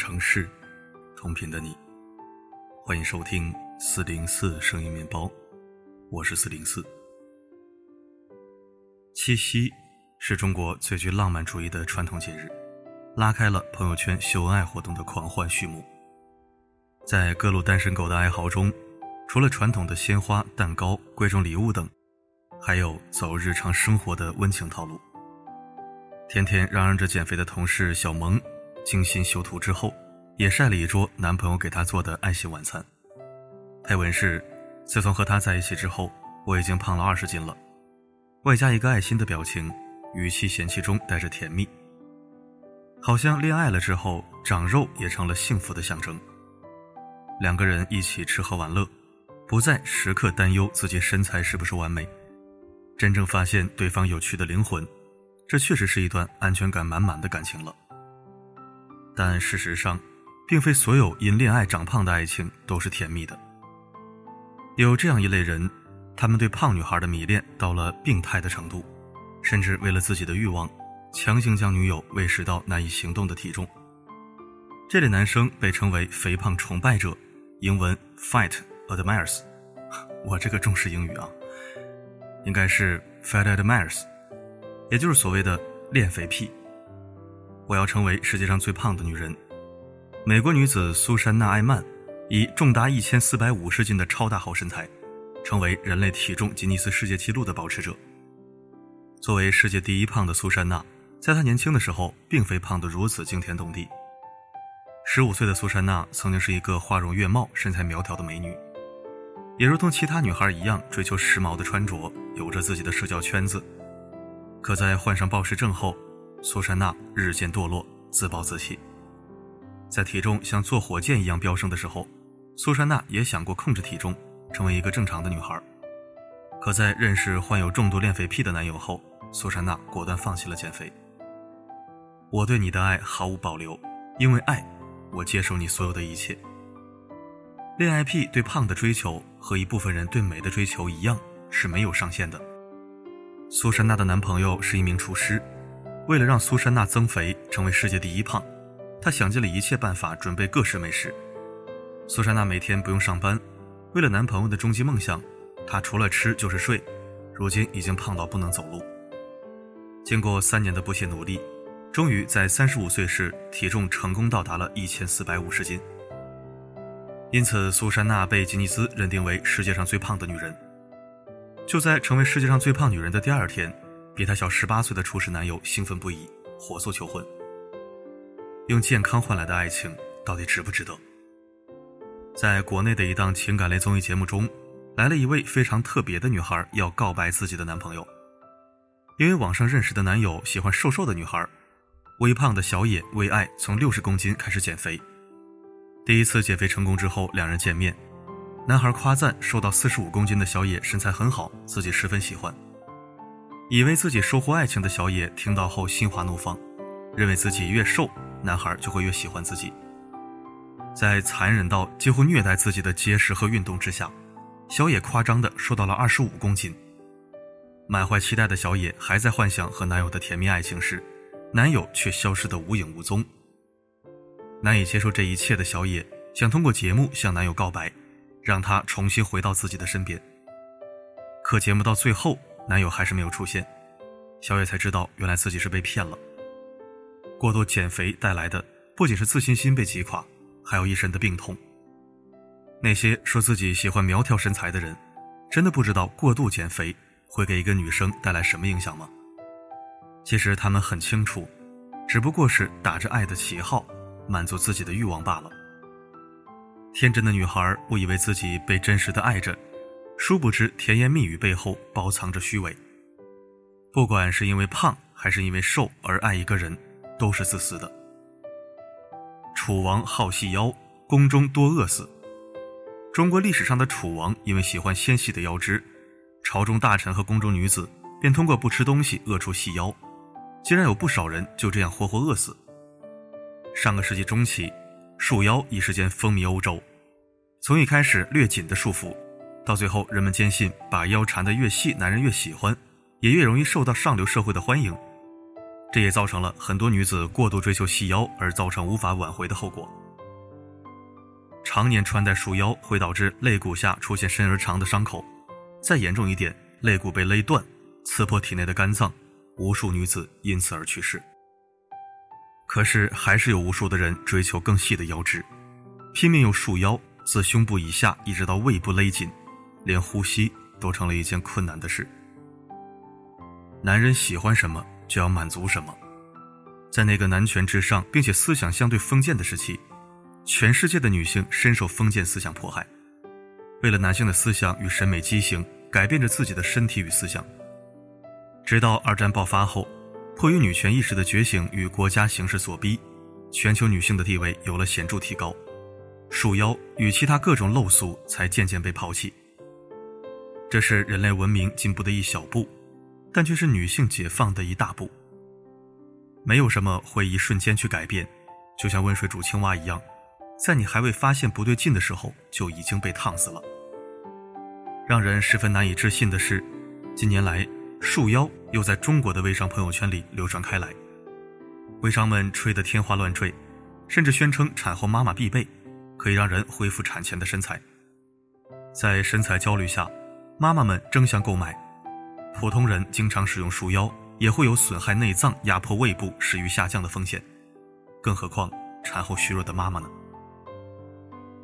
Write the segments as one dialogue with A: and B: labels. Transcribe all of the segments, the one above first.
A: 城市，同频的你，欢迎收听四零四声音面包，我是四零四。七夕是中国最具浪漫主义的传统节日，拉开了朋友圈秀恩爱活动的狂欢序幕。在各路单身狗的哀嚎中，除了传统的鲜花、蛋糕、贵重礼物等，还有走日常生活的温情套路。天天嚷嚷着减肥的同事小萌，精心修图之后，也晒了一桌男朋友给她做的爱心晚餐。配文是：自从和他在一起之后，我已经胖了二十斤了。外加一个爱心的表情，语气嫌弃中带着甜蜜。好像恋爱了之后，长肉也成了幸福的象征。两个人一起吃喝玩乐，不再时刻担忧自己身材是不是完美，真正发现对方有趣的灵魂。这确实是一段安全感满满的感情了，但事实上，并非所有因恋爱长胖的爱情都是甜蜜的。有这样一类人，他们对胖女孩的迷恋到了病态的程度，甚至为了自己的欲望，强行将女友喂食到难以行动的体重。这类男生被称为“肥胖崇拜者”，英文 “fat admirers”。我这个重视英语啊，应该是 “fat admirers”。也就是所谓的恋肥癖。我要成为世界上最胖的女人。美国女子苏珊娜·艾曼以重达一千四百五十斤的超大号身材，成为人类体重吉尼斯世界纪录的保持者。作为世界第一胖的苏珊娜，在她年轻的时候，并非胖得如此惊天动地。十五岁的苏珊娜曾经是一个花容月貌、身材苗条的美女，也如同其他女孩一样追求时髦的穿着，有着自己的社交圈子。可在患上暴食症后，苏珊娜日渐堕落，自暴自弃。在体重像坐火箭一样飙升的时候，苏珊娜也想过控制体重，成为一个正常的女孩。可在认识患有重度恋肥癖的男友后，苏珊娜果断放弃了减肥。我对你的爱毫无保留，因为爱，我接受你所有的一切。恋爱癖对胖的追求和一部分人对美的追求一样，是没有上限的。苏珊娜的男朋友是一名厨师，为了让苏珊娜增肥，成为世界第一胖，他想尽了一切办法准备各式美食。苏珊娜每天不用上班，为了男朋友的终极梦想，她除了吃就是睡，如今已经胖到不能走路。经过三年的不懈努力，终于在三十五岁时体重成功到达了一千四百五十斤。因此，苏珊娜被吉尼斯认定为世界上最胖的女人。就在成为世界上最胖女人的第二天，比她小十八岁的厨师男友兴奋不已，火速求婚。用健康换来的爱情到底值不值得？在国内的一档情感类综艺节目中，来了一位非常特别的女孩，要告白自己的男朋友。因为网上认识的男友喜欢瘦瘦的女孩，微胖的小野为爱从六十公斤开始减肥。第一次减肥成功之后，两人见面。男孩夸赞瘦到四十五公斤的小野身材很好，自己十分喜欢。以为自己收获爱情的小野听到后心花怒放，认为自己越瘦，男孩就会越喜欢自己。在残忍到几乎虐待自己的节食和运动之下，小野夸张的瘦到了二十五公斤。满怀期待的小野还在幻想和男友的甜蜜爱情时，男友却消失得无影无踪。难以接受这一切的小野想通过节目向男友告白。让他重新回到自己的身边。可节目到最后，男友还是没有出现，小野才知道原来自己是被骗了。过度减肥带来的不仅是自信心被击垮，还有一身的病痛。那些说自己喜欢苗条身材的人，真的不知道过度减肥会给一个女生带来什么影响吗？其实他们很清楚，只不过是打着爱的旗号，满足自己的欲望罢了。天真的女孩误以为自己被真实的爱着，殊不知甜言蜜语背后包藏着虚伪。不管是因为胖还是因为瘦而爱一个人，都是自私的。楚王好细腰，宫中多饿死。中国历史上的楚王因为喜欢纤细的腰肢，朝中大臣和宫中女子便通过不吃东西饿出细腰，竟然有不少人就这样活活饿死。上个世纪中期。束腰一时间风靡欧洲，从一开始略紧的束缚，到最后人们坚信把腰缠得越细，男人越喜欢，也越容易受到上流社会的欢迎。这也造成了很多女子过度追求细腰而造成无法挽回的后果。常年穿戴束腰会导致肋骨下出现深而长的伤口，再严重一点，肋骨被勒断，刺破体内的肝脏，无数女子因此而去世。可是，还是有无数的人追求更细的腰肢，拼命用束腰自胸部以下一直到胃部勒紧，连呼吸都成了一件困难的事。男人喜欢什么就要满足什么，在那个男权至上并且思想相对封建的时期，全世界的女性深受封建思想迫害，为了男性的思想与审美畸形，改变着自己的身体与思想。直到二战爆发后。迫于女权意识的觉醒与国家形势所逼，全球女性的地位有了显著提高，束腰与其他各种陋俗才渐渐被抛弃。这是人类文明进步的一小步，但却是女性解放的一大步。没有什么会一瞬间去改变，就像温水煮青蛙一样，在你还未发现不对劲的时候，就已经被烫死了。让人十分难以置信的是，近年来。束腰又在中国的微商朋友圈里流传开来，微商们吹得天花乱坠，甚至宣称产后妈妈必备，可以让人恢复产前的身材。在身材焦虑下，妈妈们争相购买。普通人经常使用束腰，也会有损害内脏、压迫胃部、食欲下降的风险，更何况产后虚弱的妈妈呢？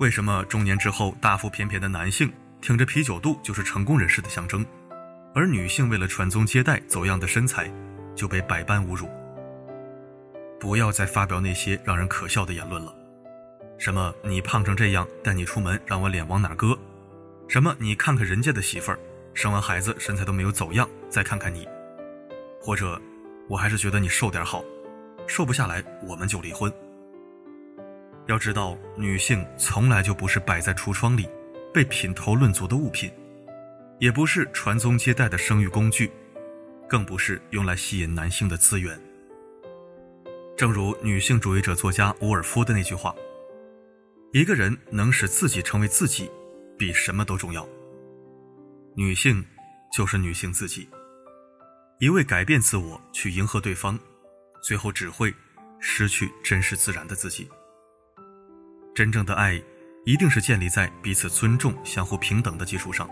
A: 为什么中年之后大腹便便的男性挺着啤酒肚就是成功人士的象征？而女性为了传宗接代走样的身材，就被百般侮辱。不要再发表那些让人可笑的言论了，什么你胖成这样带你出门让我脸往哪搁？什么你看看人家的媳妇儿，生完孩子身材都没有走样，再看看你，或者我还是觉得你瘦点好，瘦不下来我们就离婚。要知道，女性从来就不是摆在橱窗里被品头论足的物品。也不是传宗接代的生育工具，更不是用来吸引男性的资源。正如女性主义者作家伍尔夫的那句话：“一个人能使自己成为自己，比什么都重要。”女性就是女性自己，一味改变自我去迎合对方，最后只会失去真实自然的自己。真正的爱，一定是建立在彼此尊重、相互平等的基础上。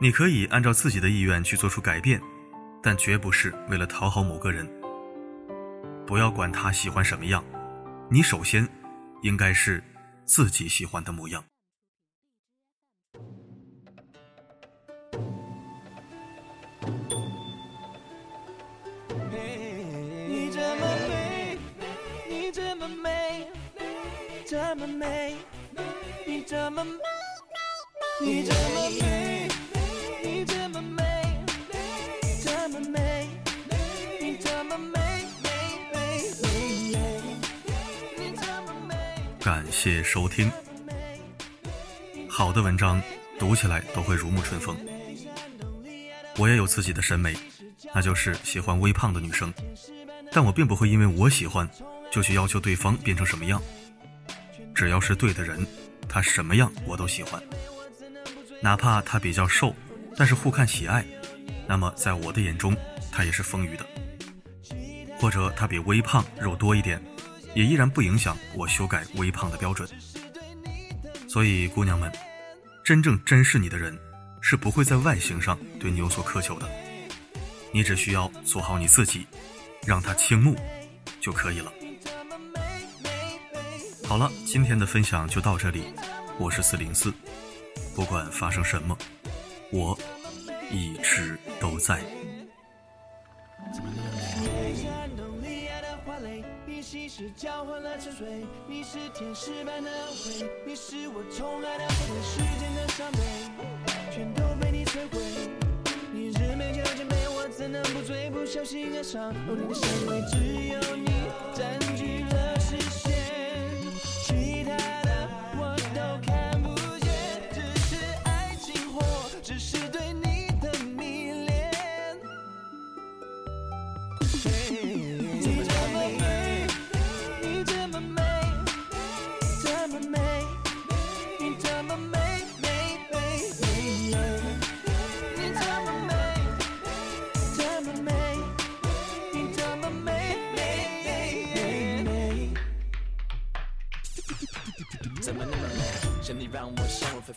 A: 你可以按照自己的意愿去做出改变，但绝不是为了讨好某个人。不要管他喜欢什么样，你首先应该是自己喜欢的模样。这么美，你这么美，你这么美。感谢收听。好的文章读起来都会如沐春风。我也有自己的审美，那就是喜欢微胖的女生，但我并不会因为我喜欢就去要求对方变成什么样。只要是对的人，他什么样我都喜欢，哪怕他比较瘦，但是互看喜爱，那么在我的眼中他也是丰腴的。或者他比微胖肉多一点。也依然不影响我修改微胖的标准，所以姑娘们，真正珍视你的人是不会在外形上对你有所苛求的，你只需要做好你自己，让他倾慕就可以了。好了，今天的分享就到这里，我是四零四，不管发生什么，我一直都在。稀释交换了沉睡，你是天使般的灰，你是我宠爱的对时间的伤悲，全都被你摧毁。你日美酒千杯，我怎能不醉？不小心爱上，哦，你的香味只有你占据了视线，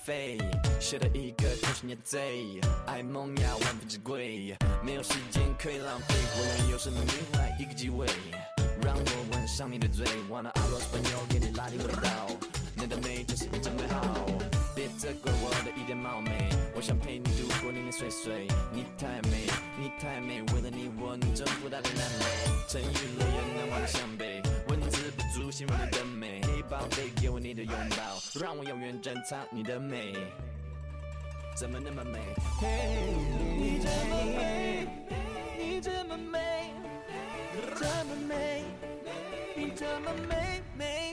B: 想入非非，写了一个偷心的贼，爱萌芽万分之贵，没有时间可以浪费，无论有什么迷坏一个机会，让我吻上你的嘴，Wanna I lost 朋友给你拉低味道，你的美就是一种美好，别责怪我的一点冒昧，我想陪你度过年年岁岁，你太美，你太美，为了你我能征服大地南北，沉鱼落雁难忘的湘北，文字不足形容你的美，宝贝给我你的拥抱，让我永远珍藏你的美，怎么那么美？嘿，你这么美，你这么美，这么美，你这么美美美，